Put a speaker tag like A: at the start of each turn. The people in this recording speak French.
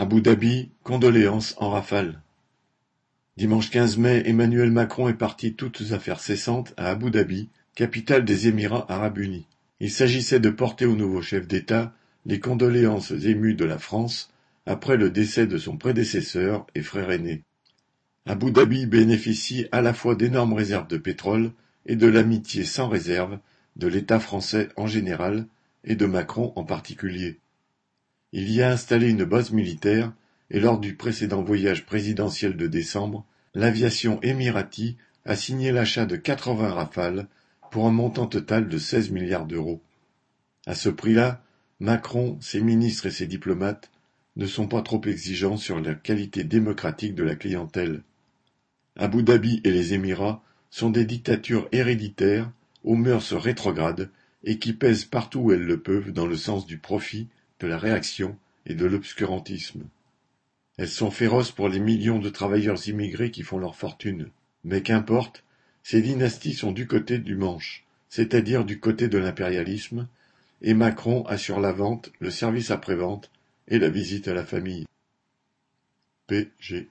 A: Abu Dhabi, condoléances en rafale. Dimanche 15 mai, Emmanuel Macron est parti toutes affaires cessantes à Abu Dhabi, capitale des Émirats arabes unis. Il s'agissait de porter au nouveau chef d'État les condoléances émues de la France après le décès de son prédécesseur et frère aîné. Abu Dhabi bénéficie à la fois d'énormes réserves de pétrole et de l'amitié sans réserve de l'État français en général et de Macron en particulier. Il y a installé une base militaire et lors du précédent voyage présidentiel de décembre, l'aviation émirati a signé l'achat de 80 Rafales pour un montant total de 16 milliards d'euros. À ce prix-là, Macron, ses ministres et ses diplomates ne sont pas trop exigeants sur la qualité démocratique de la clientèle. Abu Dhabi et les Émirats sont des dictatures héréditaires aux mœurs rétrogrades et qui pèsent partout où elles le peuvent dans le sens du profit de la réaction et de l'obscurantisme. Elles sont féroces pour les millions de travailleurs immigrés qui font leur fortune. Mais qu'importe, ces dynasties sont du côté du manche, c'est-à-dire du côté de l'impérialisme, et Macron assure la vente, le service après-vente et la visite à la famille. PG